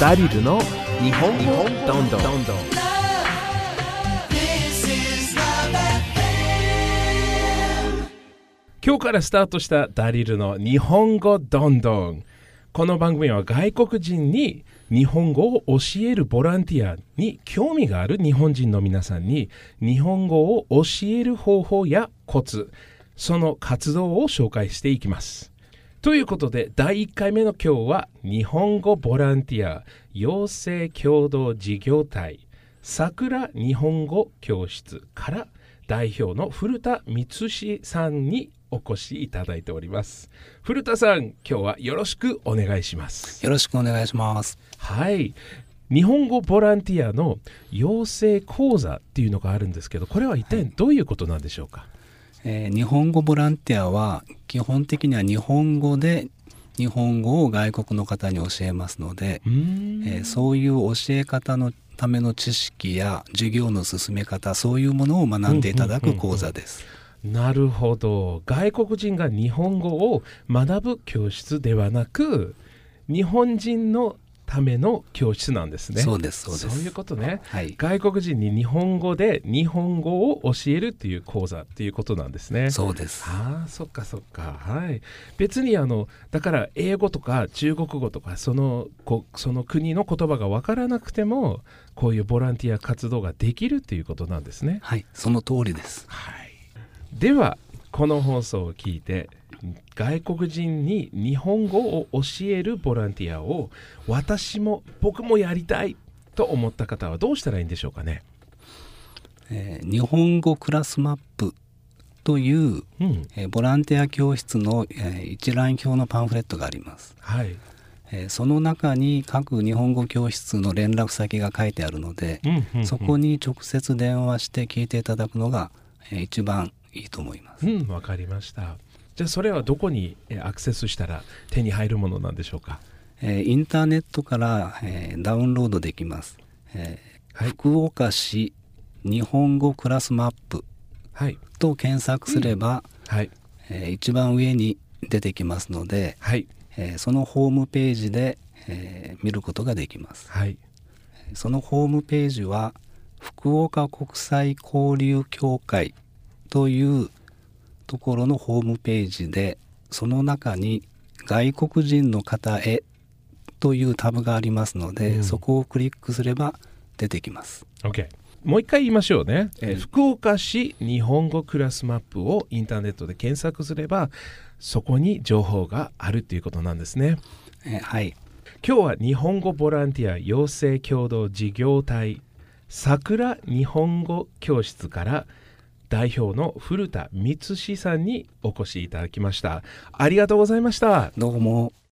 ダリルの日本語どんどんどんどん今日からスタートしたダリルの日本語どんどんこの番組は外国人に日本語を教えるボランティアに興味がある日本人の皆さんに日本語を教える方法やコツその活動を紹介していきます。ということで第1回目の今日は日本語ボランティア養成共同事業体。桜日本語教室から代表の古田光志さんにお越しいただいております。古田さん今日はよろしくお願いします。よろしくお願いします。はい。日本語ボランティアの養成講座っていうのがあるんですけどこれは一体どういうことなんでしょうか、えー日本語ボランティアは基本的には日本語で日本語を外国の方に教えますので、えーそういう教え方のための知識や授業の進め方そういうものを学んでいただく講座です。なるほど。外国人が日本語を学ぶ教室ではなく日本人のための教室なんですね。そうですそうです。そういうことね。はい、外国人に日本語で日本語を教えるっていう講座っていうことなんですね。そうです。ああそっかそっか。はい。別にあのだから英語とか中国語とかそのこその国の言葉が分からなくてもこういうボランティア活動ができるっていうことなんですね。はい、その通りです。はい。ではこの放送を聞いて外国人に日本語を教えるボランティアを私も僕もやりたいと思った方はどうしたらいいんでしょうかね？えー日本語クラスマップという、うんえーボランティア教室の、えー一覧表のパンフレットがあります。はい、えーその中に各日本語教室の連絡先が書いてあるので、うんうんうんそこに直接電話して聞いていただくのが、えー一番いいと思います。うん、わかりました。じゃあそれはどこにえーアクセスしたら手に入るものなんでしょうか？えーインターネットから、えーダウンロードできます。えーはい福岡市日本語クラスマップはい、と検索すれば、はい、えー一番上に出てきますので、はい、えーそのホームページで、えー見ることができます。はい、そのホームページは福岡国際交流協会というところのホームページでその中に外国人の方へというタブがありますので、うんそこをクリックすれば出てきます。OK。もう一回言いましょうね、えーはい福岡市日本語クラスマップをインターネットで検索すればそこに情報があるということなんですね。えーはい、今日は日本語ボランティア養成共同事業体桜日本語教室から代表の古田光さんにお越しいただきました。ありがとうございました。どうも